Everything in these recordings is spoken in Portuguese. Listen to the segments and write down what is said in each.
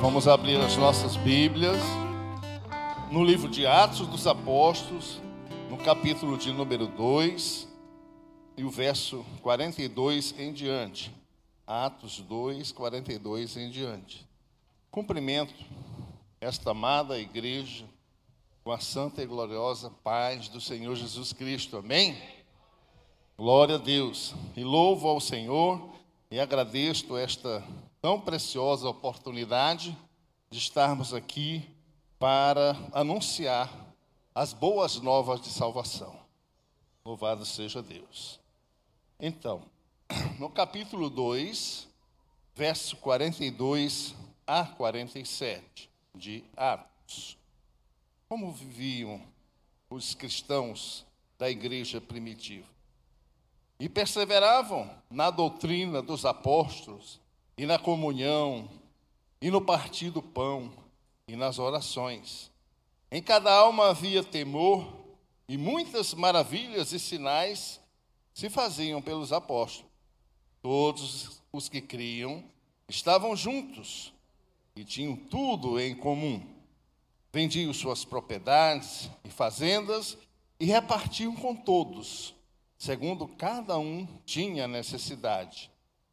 Vamos abrir as nossas Bíblias no livro de Atos dos Apóstolos, no capítulo de número 2 e o verso 42 em diante. Atos 2, 42 em diante. Cumprimento esta amada igreja com a santa e gloriosa paz do Senhor Jesus Cristo. Amém? Glória a Deus. E louvo ao Senhor e agradeço esta tão preciosa oportunidade de estarmos aqui para anunciar as boas novas de salvação. Louvado seja Deus. Então, no capítulo 2, verso 42 a 47 de Atos, como viviam os cristãos da igreja primitiva? E perseveravam na doutrina dos apóstolos, e na comunhão, e no partir do pão, e nas orações. Em cada alma havia temor, e muitas maravilhas e sinais se faziam pelos apóstolos. Todos os que criam estavam juntos e tinham tudo em comum. Vendiam suas propriedades e fazendas e repartiam com todos, segundo cada um tinha necessidade.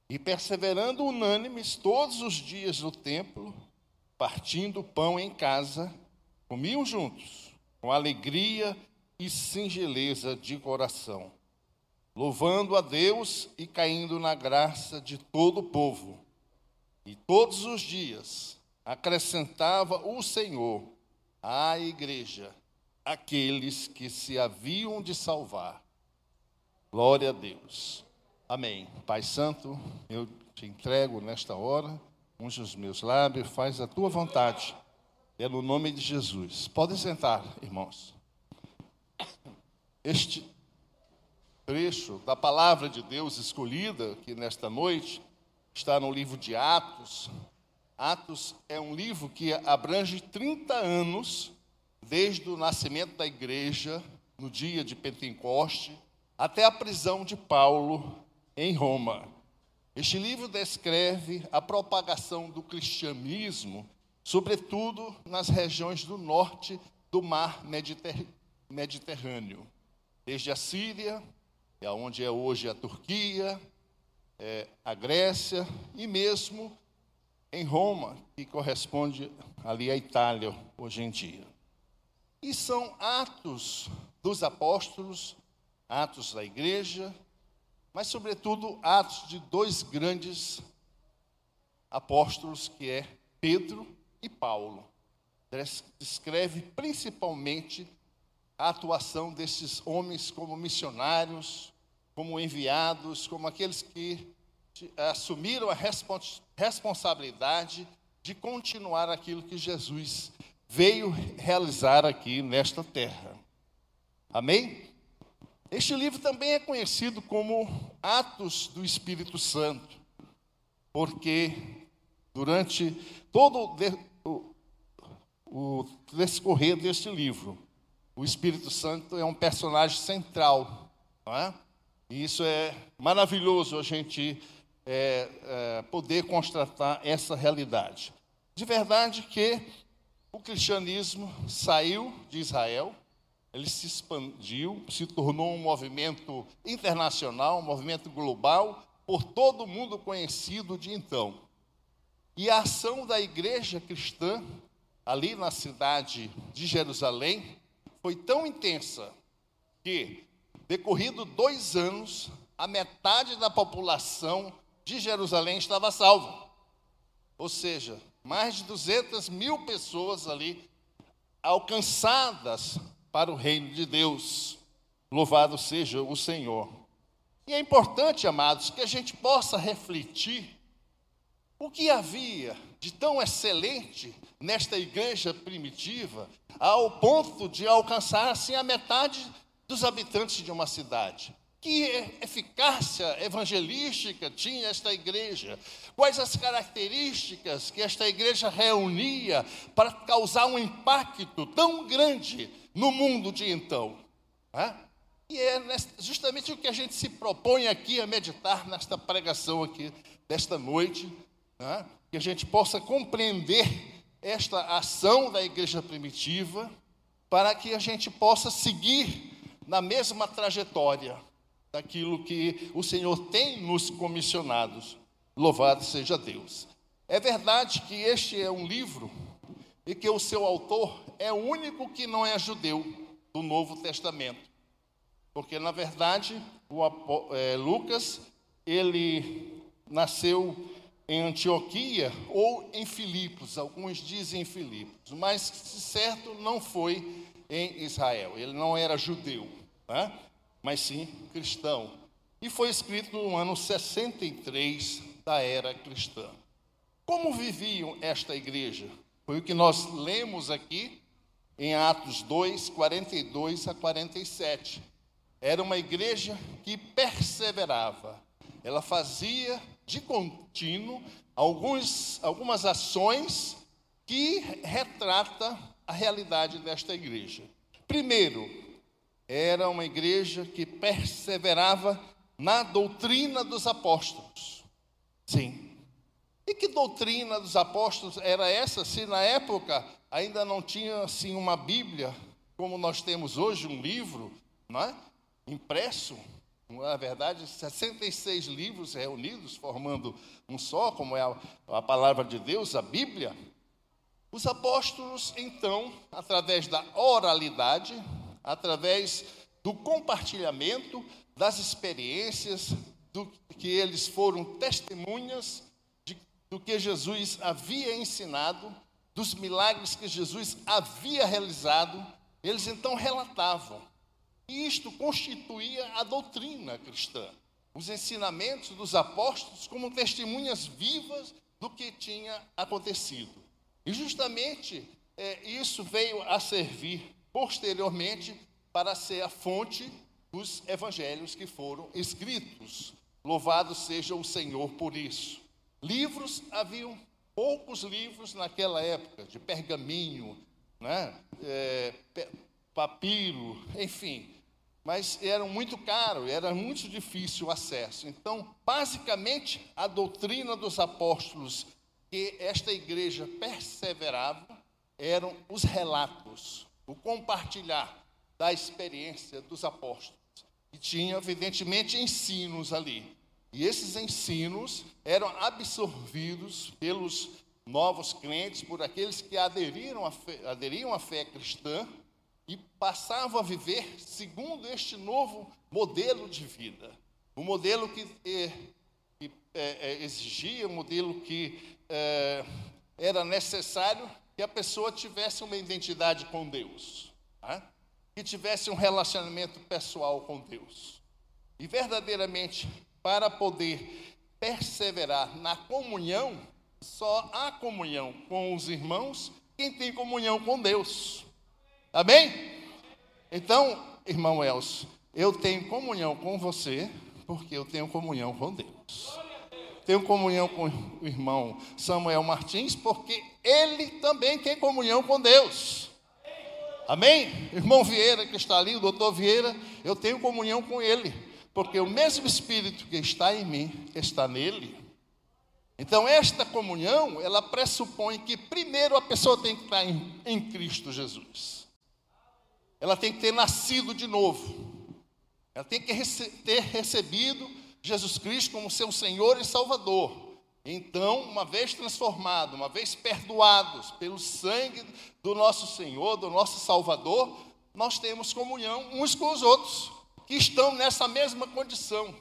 E perseverando unânimes todos os dias no templo, partindo pão em casa, comiam juntos, com alegria e singeleza de coração, louvando a Deus e caindo na graça de todo o povo. E todos os dias acrescentava o Senhor à igreja aqueles que se haviam de salvar. Glória a Deus. Amém. Pai Santo, eu te entrego nesta hora, unge os meus lábios, faz a tua vontade. No nome de Jesus. Podem sentar, irmãos. Este trecho da palavra de Deus escolhida aqui nesta noite está no livro de Atos. Atos é um livro que abrange 30 anos, desde o nascimento da igreja, no dia de Pentecoste, até a prisão de Paulo em Roma. Este livro descreve a propagação do cristianismo, sobretudo nas regiões do norte do mar Mediterrâneo, desde a Síria, é onde é hoje a Turquia, é, a Grécia e mesmo em Roma, que corresponde ali à Itália hoje em dia. E são atos dos apóstolos, atos da igreja, mas, sobretudo, atos de dois grandes apóstolos, que é Pedro e Paulo. Descreve principalmente a atuação desses homens como missionários, como enviados, como aqueles que assumiram a respons responsabilidade de continuar aquilo que Jesus veio realizar aqui nesta terra. Amém? Este livro também é conhecido como Atos do Espírito Santo, porque durante todo o, o descorrer deste livro, o Espírito Santo é um personagem central. Não é? E isso é maravilhoso a gente é, é, poder constatar essa realidade. De verdade que o cristianismo saiu de Israel, ele se expandiu, se tornou um movimento internacional, um movimento global, por todo mundo conhecido de então. E a ação da igreja cristã, ali na cidade de Jerusalém, foi tão intensa que, decorrido dois anos, a metade da população de Jerusalém estava salva. Ou seja, mais de 200 mil pessoas ali alcançadas para o reino de Deus. Louvado seja o Senhor. E é importante, amados, que a gente possa refletir o que havia de tão excelente nesta igreja primitiva, ao ponto de alcançar assim a metade dos habitantes de uma cidade. Que eficácia evangelística tinha esta igreja? Quais as características que esta igreja reunia para causar um impacto tão grande no mundo de então. Né? E é justamente o que a gente se propõe aqui a meditar nesta pregação aqui desta noite, né? que a gente possa compreender esta ação da igreja primitiva, para que a gente possa seguir na mesma trajetória daquilo que o Senhor tem nos comissionados. Louvado seja Deus. É verdade que este é um livro e que o seu autor é o único que não é judeu do Novo Testamento. Porque, na verdade, o, é, Lucas, ele nasceu em Antioquia ou em Filipos, alguns dizem em Filipos, mas certo não foi em Israel, ele não era judeu, né? mas sim cristão. E foi escrito no ano 63 da era cristã. Como viviam esta igreja? Foi o que nós lemos aqui em Atos 2, 42 a 47. Era uma igreja que perseverava, ela fazia de contínuo alguns, algumas ações que retrata a realidade desta igreja. Primeiro, era uma igreja que perseverava na doutrina dos apóstolos. Sim. E que doutrina dos apóstolos era essa, se na época ainda não tinha assim uma Bíblia, como nós temos hoje, um livro, não é? impresso, na verdade, 66 livros reunidos, formando um só, como é a, a palavra de Deus, a Bíblia. Os apóstolos, então, através da oralidade, através do compartilhamento das experiências, do que eles foram testemunhas do que Jesus havia ensinado, dos milagres que Jesus havia realizado, eles então relatavam. E isto constituía a doutrina cristã, os ensinamentos dos apóstolos como testemunhas vivas do que tinha acontecido. E justamente é, isso veio a servir posteriormente para ser a fonte dos evangelhos que foram escritos. Louvado seja o Senhor por isso. Livros, haviam poucos livros naquela época, de pergaminho, né? É, papiro, enfim mas eram muito caros, era muito difícil o acesso. Então, basicamente, a doutrina dos apóstolos que esta igreja perseverava eram os relatos, o compartilhar da experiência dos apóstolos. E tinha, evidentemente, ensinos ali. E esses ensinos eram absorvidos pelos novos crentes, por aqueles que aderiram à fé, aderiam à fé cristã, e passavam a viver segundo este novo modelo de vida. O um modelo que, é, que é, é, exigia, um modelo que é, era necessário que a pessoa tivesse uma identidade com Deus, tá? que tivesse um relacionamento pessoal com Deus. E verdadeiramente, para poder perseverar na comunhão, só há comunhão com os irmãos quem tem comunhão com Deus. Amém? Então, irmão Elcio, eu tenho comunhão com você, porque eu tenho comunhão com Deus. Tenho comunhão com o irmão Samuel Martins, porque ele também tem comunhão com Deus. Amém? Irmão Vieira, que está ali, o doutor Vieira, eu tenho comunhão com ele, porque o mesmo Espírito que está em mim está nele. Então, esta comunhão, ela pressupõe que primeiro a pessoa tem que estar em, em Cristo Jesus ela tem que ter nascido de novo. Ela tem que rece ter recebido Jesus Cristo como seu Senhor e Salvador. Então, uma vez transformados, uma vez perdoados pelo sangue do nosso Senhor, do nosso Salvador, nós temos comunhão uns com os outros, que estão nessa mesma condição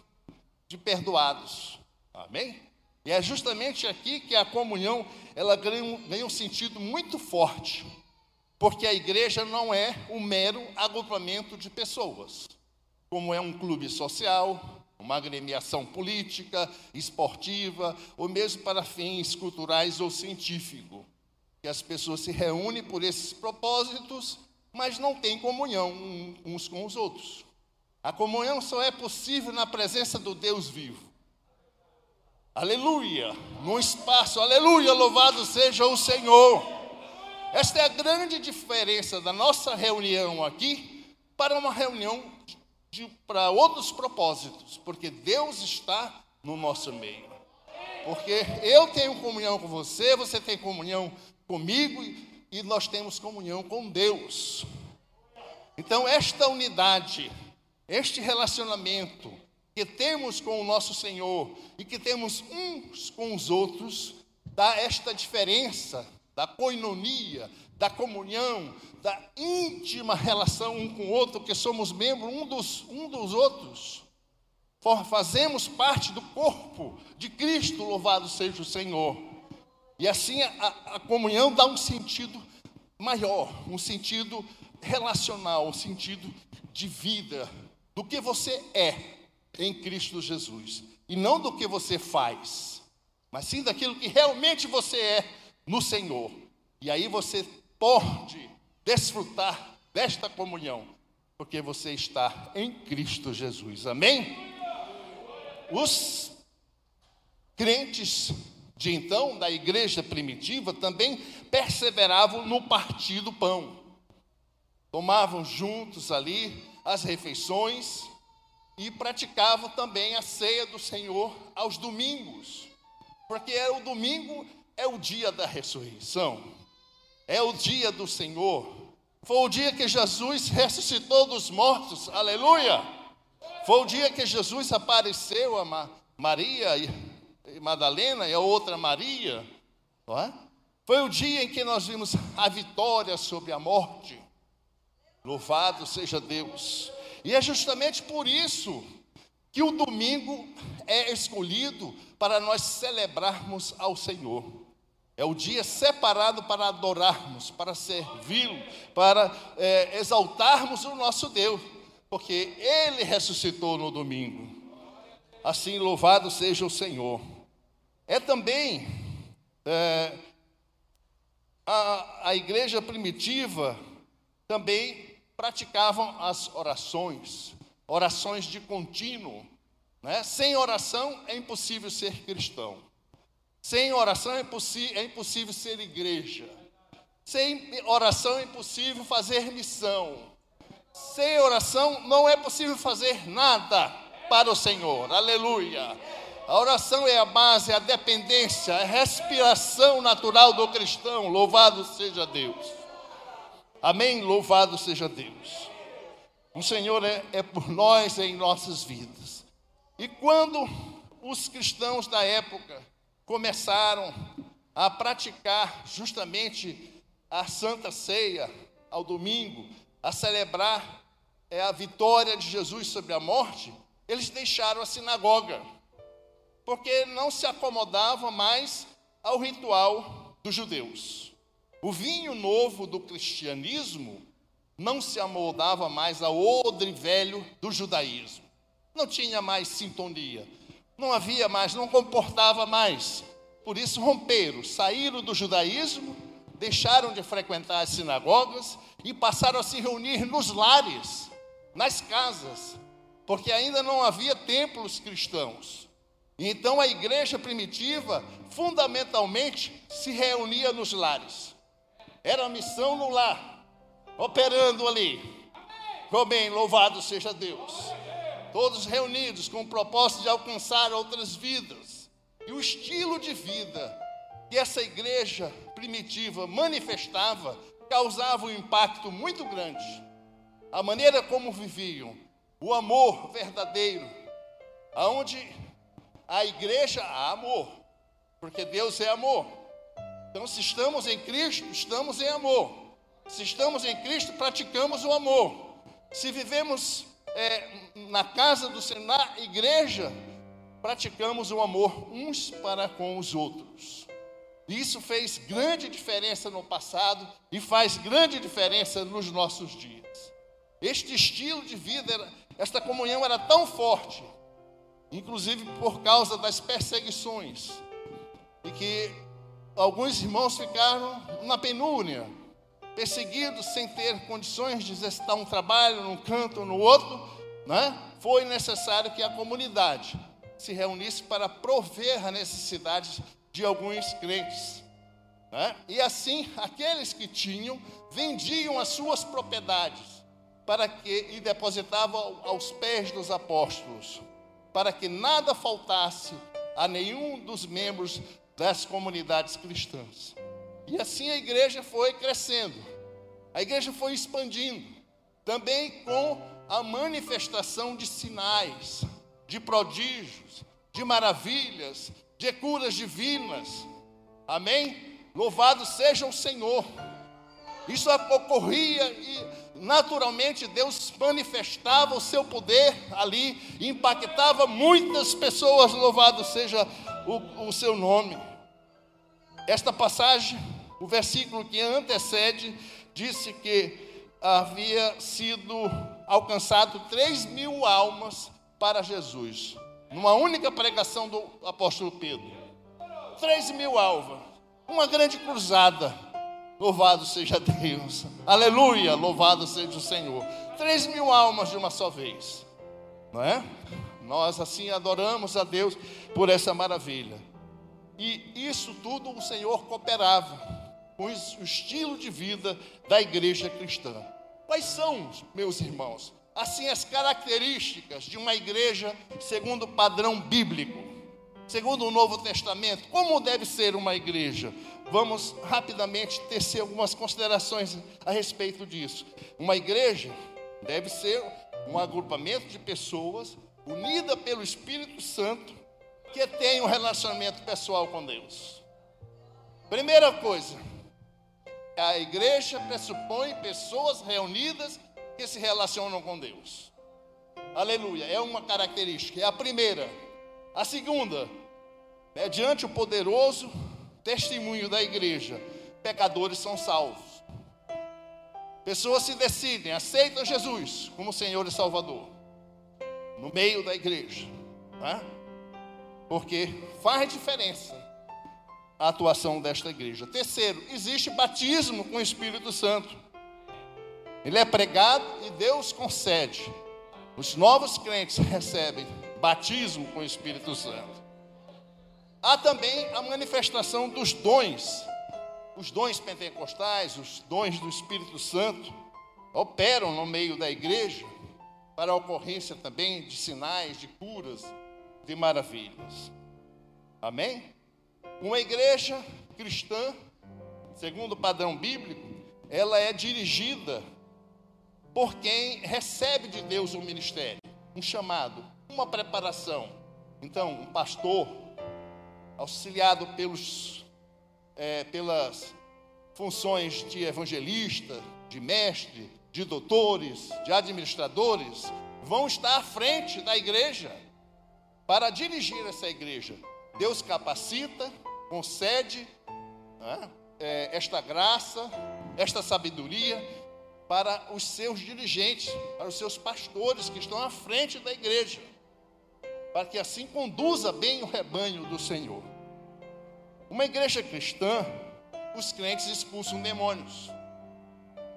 de perdoados. Amém? E é justamente aqui que a comunhão ela ganha um, ganha um sentido muito forte. Porque a igreja não é um mero agrupamento de pessoas, como é um clube social, uma agremiação política, esportiva, ou mesmo para fins culturais ou científicos. Que as pessoas se reúnem por esses propósitos, mas não têm comunhão uns com os outros. A comunhão só é possível na presença do Deus vivo. Aleluia! No espaço, aleluia! Louvado seja o Senhor! Esta é a grande diferença da nossa reunião aqui para uma reunião para outros propósitos, porque Deus está no nosso meio. Porque eu tenho comunhão com você, você tem comunhão comigo e nós temos comunhão com Deus. Então, esta unidade, este relacionamento que temos com o nosso Senhor e que temos uns com os outros, dá esta diferença da coinonia, da comunhão, da íntima relação um com o outro, que somos membros um dos, um dos outros. Fazemos parte do corpo de Cristo, louvado seja o Senhor. E assim a, a comunhão dá um sentido maior, um sentido relacional, um sentido de vida, do que você é em Cristo Jesus. E não do que você faz, mas sim daquilo que realmente você é no Senhor. E aí você pode desfrutar desta comunhão, porque você está em Cristo Jesus. Amém? Os crentes de então, da igreja primitiva, também perseveravam no partir do pão. Tomavam juntos ali as refeições e praticavam também a ceia do Senhor aos domingos, porque é o domingo é o dia da ressurreição, é o dia do Senhor. Foi o dia que Jesus ressuscitou dos mortos, aleluia! Foi o dia que Jesus apareceu a Maria e Madalena e a outra Maria, não é? Foi o dia em que nós vimos a vitória sobre a morte. Louvado seja Deus. E é justamente por isso que o domingo é escolhido para nós celebrarmos ao Senhor. É o dia separado para adorarmos, para servi-lo, para é, exaltarmos o nosso Deus, porque Ele ressuscitou no domingo. Assim, louvado seja o Senhor. É também é, a, a igreja primitiva também praticavam as orações, orações de contínuo. Né? Sem oração é impossível ser cristão. Sem oração é, é impossível ser igreja. Sem oração é impossível fazer missão. Sem oração não é possível fazer nada para o Senhor. Aleluia. A oração é a base, é a dependência, é a respiração natural do cristão. Louvado seja Deus. Amém? Louvado seja Deus. O Senhor é, é por nós em nossas vidas. E quando os cristãos da época começaram a praticar justamente a Santa Ceia ao domingo, a celebrar é, a vitória de Jesus sobre a morte, eles deixaram a sinagoga, porque não se acomodavam mais ao ritual dos judeus. O vinho novo do cristianismo não se amoldava mais ao odre velho do judaísmo. Não tinha mais sintonia. Não havia mais, não comportava mais. Por isso romperam, saíram do judaísmo, deixaram de frequentar as sinagogas e passaram a se reunir nos lares, nas casas, porque ainda não havia templos cristãos. Então a igreja primitiva, fundamentalmente, se reunia nos lares. Era a missão no lar, operando ali. Amém, louvado seja Deus. Todos reunidos com o propósito de alcançar outras vidas. E o estilo de vida que essa igreja primitiva manifestava causava um impacto muito grande. A maneira como viviam, o amor verdadeiro, aonde a igreja há amor, porque Deus é amor. Então, se estamos em Cristo, estamos em amor. Se estamos em Cristo, praticamos o amor. Se vivemos é, na casa do Senhor, na igreja, praticamos o amor uns para com os outros. Isso fez grande diferença no passado e faz grande diferença nos nossos dias. Este estilo de vida, esta comunhão era tão forte, inclusive por causa das perseguições, e que alguns irmãos ficaram na penúria, perseguidos sem ter condições de exercitar um trabalho num canto ou no outro, né? foi necessário que a comunidade se reunisse para prover a necessidade de alguns crentes. Né? E assim, aqueles que tinham, vendiam as suas propriedades para que e depositavam aos pés dos apóstolos, para que nada faltasse a nenhum dos membros das comunidades cristãs. E assim a igreja foi crescendo, a igreja foi expandindo, também com a manifestação de sinais, de prodígios, de maravilhas, de curas divinas. Amém? Louvado seja o Senhor. Isso ocorria e naturalmente Deus manifestava o seu poder ali, impactava muitas pessoas, louvado seja o, o seu nome. Esta passagem, o versículo que antecede, disse que havia sido alcançado 3 mil almas para Jesus, numa única pregação do apóstolo Pedro. 3 mil almas, uma grande cruzada. Louvado seja Deus, aleluia, louvado seja o Senhor. 3 mil almas de uma só vez, não é? Nós assim adoramos a Deus por essa maravilha. E isso tudo o Senhor cooperava com o estilo de vida da igreja cristã. Quais são, meus irmãos, assim as características de uma igreja segundo o padrão bíblico, segundo o Novo Testamento? Como deve ser uma igreja? Vamos rapidamente tecer algumas considerações a respeito disso. Uma igreja deve ser um agrupamento de pessoas unida pelo Espírito Santo que tem um relacionamento pessoal com Deus. Primeira coisa, a igreja pressupõe pessoas reunidas que se relacionam com Deus. Aleluia, é uma característica, é a primeira. A segunda, mediante o poderoso testemunho da igreja, pecadores são salvos. Pessoas se decidem, aceitam Jesus como Senhor e Salvador, no meio da igreja, tá? porque faz diferença a atuação desta igreja. Terceiro, existe batismo com o Espírito Santo. Ele é pregado e Deus concede. Os novos crentes recebem batismo com o Espírito Santo. Há também a manifestação dos dons, os dons pentecostais, os dons do Espírito Santo, operam no meio da igreja para a ocorrência também de sinais, de curas, de maravilhas. Amém? Uma igreja cristã, segundo o padrão bíblico, ela é dirigida por quem recebe de Deus um ministério, um chamado, uma preparação. Então, um pastor, auxiliado pelos, é, pelas funções de evangelista, de mestre, de doutores, de administradores, vão estar à frente da igreja para dirigir essa igreja. Deus capacita, concede né, é, esta graça, esta sabedoria para os seus dirigentes, para os seus pastores que estão à frente da igreja, para que assim conduza bem o rebanho do Senhor. Uma igreja cristã, os crentes expulsam demônios.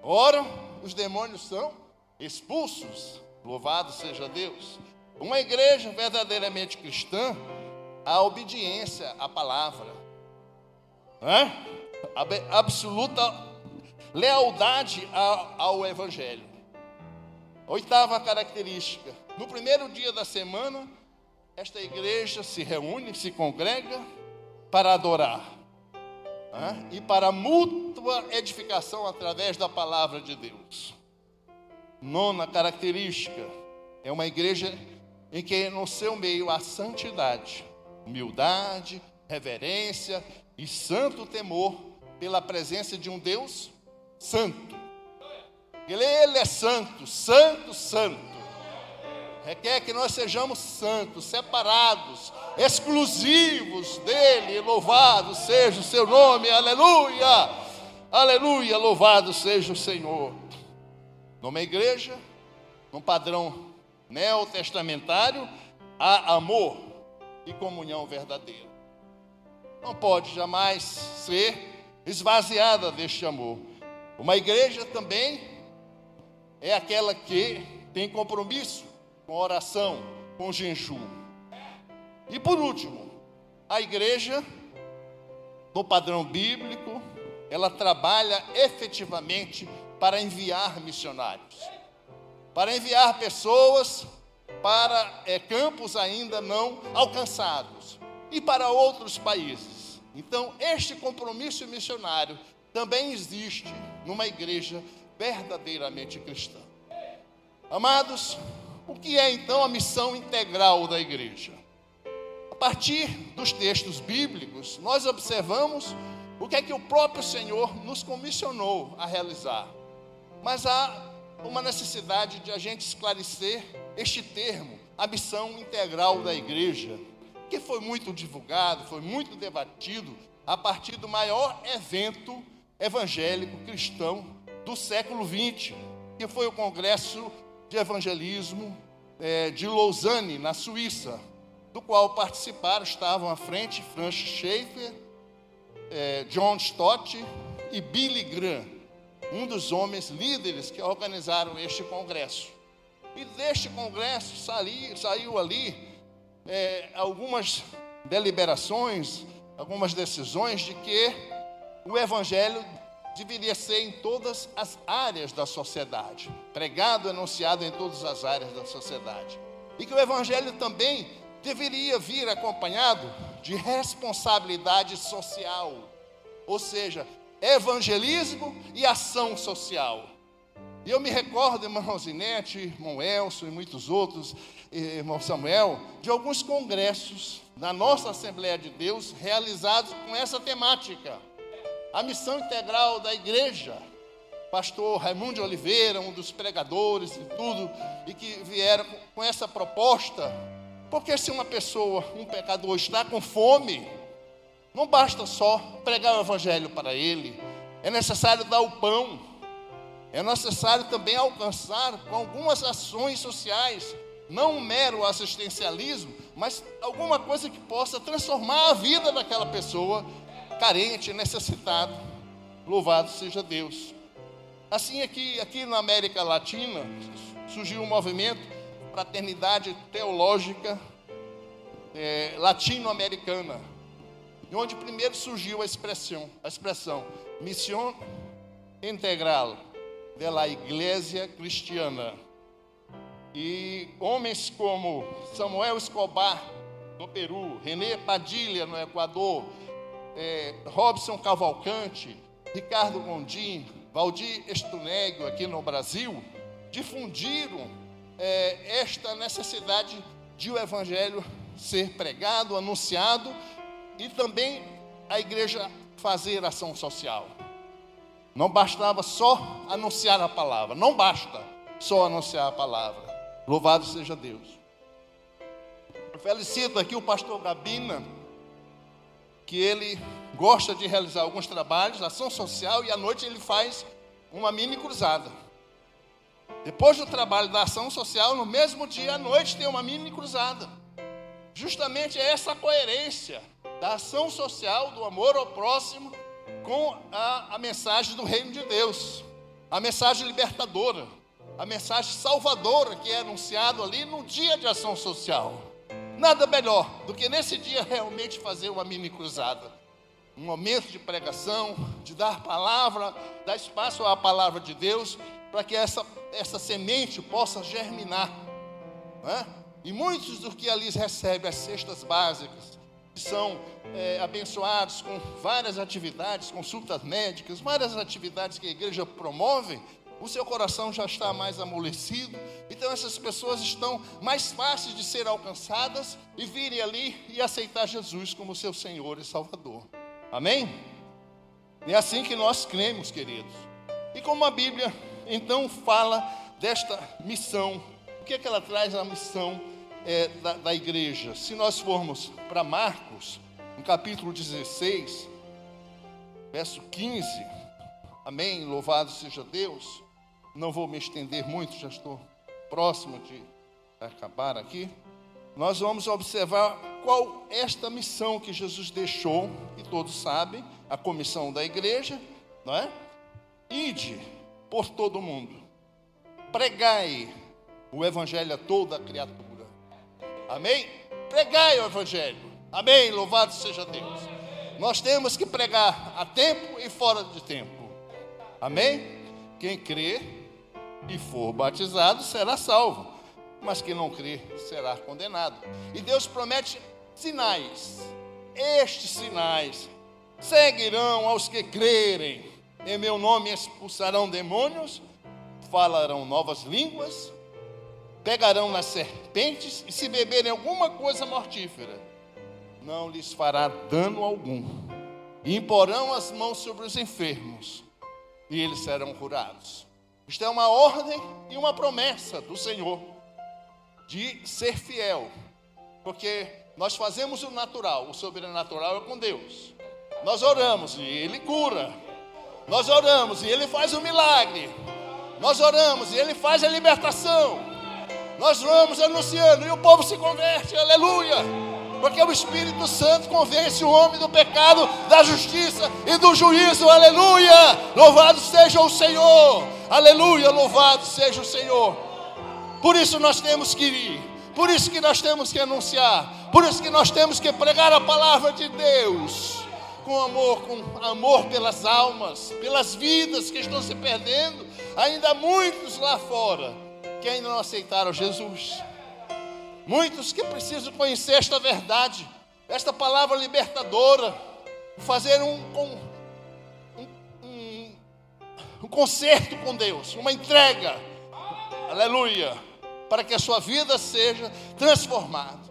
Oram, os demônios são expulsos. Louvado seja Deus. Uma igreja verdadeiramente cristã, a obediência à palavra, né? absoluta lealdade ao Evangelho. Oitava característica: no primeiro dia da semana, esta igreja se reúne, se congrega para adorar né? e para mútua edificação através da palavra de Deus. Nona característica: é uma igreja em que no seu meio há santidade, humildade, reverência e santo temor pela presença de um Deus santo. Ele, ele é santo, santo, santo. Requer que nós sejamos santos, separados, exclusivos dele. Louvado seja o seu nome, aleluia, aleluia, louvado seja o Senhor. Numa igreja, num padrão neotestamentário, há amor e comunhão verdadeira. Não pode jamais ser esvaziada deste amor. Uma igreja também é aquela que tem compromisso com oração, com jejum. E por último, a igreja, no padrão bíblico, ela trabalha efetivamente para enviar missionários para enviar pessoas para é, campos ainda não alcançados, e para outros países. Então, este compromisso missionário também existe numa igreja verdadeiramente cristã. Amados, o que é então a missão integral da igreja? A partir dos textos bíblicos, nós observamos o que é que o próprio Senhor nos comissionou a realizar. Mas há uma necessidade de a gente esclarecer este termo, a missão integral da igreja, que foi muito divulgado, foi muito debatido a partir do maior evento evangélico cristão do século XX, que foi o Congresso de evangelismo é, de Lausanne, na Suíça, do qual participaram, estavam à frente Francis Schaeffer, é, John Stott e Billy Graham, um dos homens líderes que organizaram este congresso. E deste congresso saiu, saiu ali é, algumas deliberações, algumas decisões de que o evangelho deveria ser em todas as áreas da sociedade, pregado, anunciado em todas as áreas da sociedade. E que o Evangelho também deveria vir acompanhado de responsabilidade social, ou seja, evangelismo e ação social. E eu me recordo, irmão Rosinete, irmão Elson e muitos outros, irmão Samuel, de alguns congressos na nossa Assembleia de Deus realizados com essa temática a missão integral da igreja. Pastor Raimundo de Oliveira, um dos pregadores e tudo, e que vieram com essa proposta. Porque se uma pessoa, um pecador, está com fome, não basta só pregar o evangelho para ele, é necessário dar o pão, é necessário também alcançar com algumas ações sociais, não um mero assistencialismo, mas alguma coisa que possa transformar a vida daquela pessoa carente, necessitado. Louvado seja Deus. Assim aqui, aqui na América Latina surgiu um movimento fraternidade teológica é, latino-americana, onde primeiro surgiu a expressão, a expressão missão integral de la igreja cristiana. E homens como Samuel Escobar no Peru, René Padilha no Equador, é, Robson Cavalcante, Ricardo Gondim, Valdir Estunego aqui no Brasil, difundiram é, esta necessidade de o Evangelho ser pregado, anunciado e também a igreja fazer ação social. Não bastava só anunciar a palavra, não basta só anunciar a palavra. Louvado seja Deus. felicito aqui o pastor Gabina que ele gosta de realizar alguns trabalhos, ação social, e à noite ele faz uma mini cruzada. Depois do trabalho da ação social, no mesmo dia à noite tem uma mini cruzada. Justamente é essa coerência da ação social, do amor ao próximo, com a, a mensagem do reino de Deus, a mensagem libertadora, a mensagem salvadora que é anunciado ali no dia de ação social. Nada melhor do que nesse dia realmente fazer uma mini cruzada. Um momento de pregação, de dar palavra, dar espaço à palavra de Deus, para que essa, essa semente possa germinar. É? E muitos dos que ali recebem as cestas básicas, são é, abençoados com várias atividades, consultas médicas, várias atividades que a igreja promove, o seu coração já está mais amolecido, então essas pessoas estão mais fáceis de ser alcançadas e virem ali e aceitar Jesus como seu Senhor e Salvador. Amém? É assim que nós cremos, queridos. E como a Bíblia então fala desta missão, o que é que ela traz a missão é, da, da igreja? Se nós formos para Marcos, no capítulo 16, verso 15, amém? Louvado seja Deus. Não vou me estender muito, já estou próximo de acabar aqui. Nós vamos observar qual esta missão que Jesus deixou, e todos sabem, a comissão da igreja, não é? Ide por todo o mundo, pregai o evangelho a toda criatura. Amém? Pregai o evangelho. Amém? Louvado seja Deus. Nós temos que pregar a tempo e fora de tempo. Amém? Quem crê e for batizado será salvo, mas quem não crer será condenado. E Deus promete sinais. Estes sinais seguirão aos que crerem. Em meu nome expulsarão demônios, falarão novas línguas, pegarão nas serpentes e se beberem alguma coisa mortífera, não lhes fará dano algum. E imporão as mãos sobre os enfermos e eles serão curados. Isto é uma ordem e uma promessa do Senhor de ser fiel, porque nós fazemos o natural, o sobrenatural é com Deus. Nós oramos e Ele cura. Nós oramos e Ele faz o milagre. Nós oramos e Ele faz a libertação. Nós vamos anunciando e o povo se converte, aleluia. Porque o Espírito Santo convence o homem do pecado, da justiça e do juízo, aleluia. Louvado seja o Senhor, aleluia. Louvado seja o Senhor. Por isso nós temos que ir, por isso que nós temos que anunciar, por isso que nós temos que pregar a palavra de Deus com amor, com amor pelas almas, pelas vidas que estão se perdendo. Ainda há muitos lá fora que ainda não aceitaram Jesus. Muitos que precisam conhecer esta verdade, esta palavra libertadora, fazer um, um, um concerto com Deus, uma entrega, aleluia, para que a sua vida seja transformada.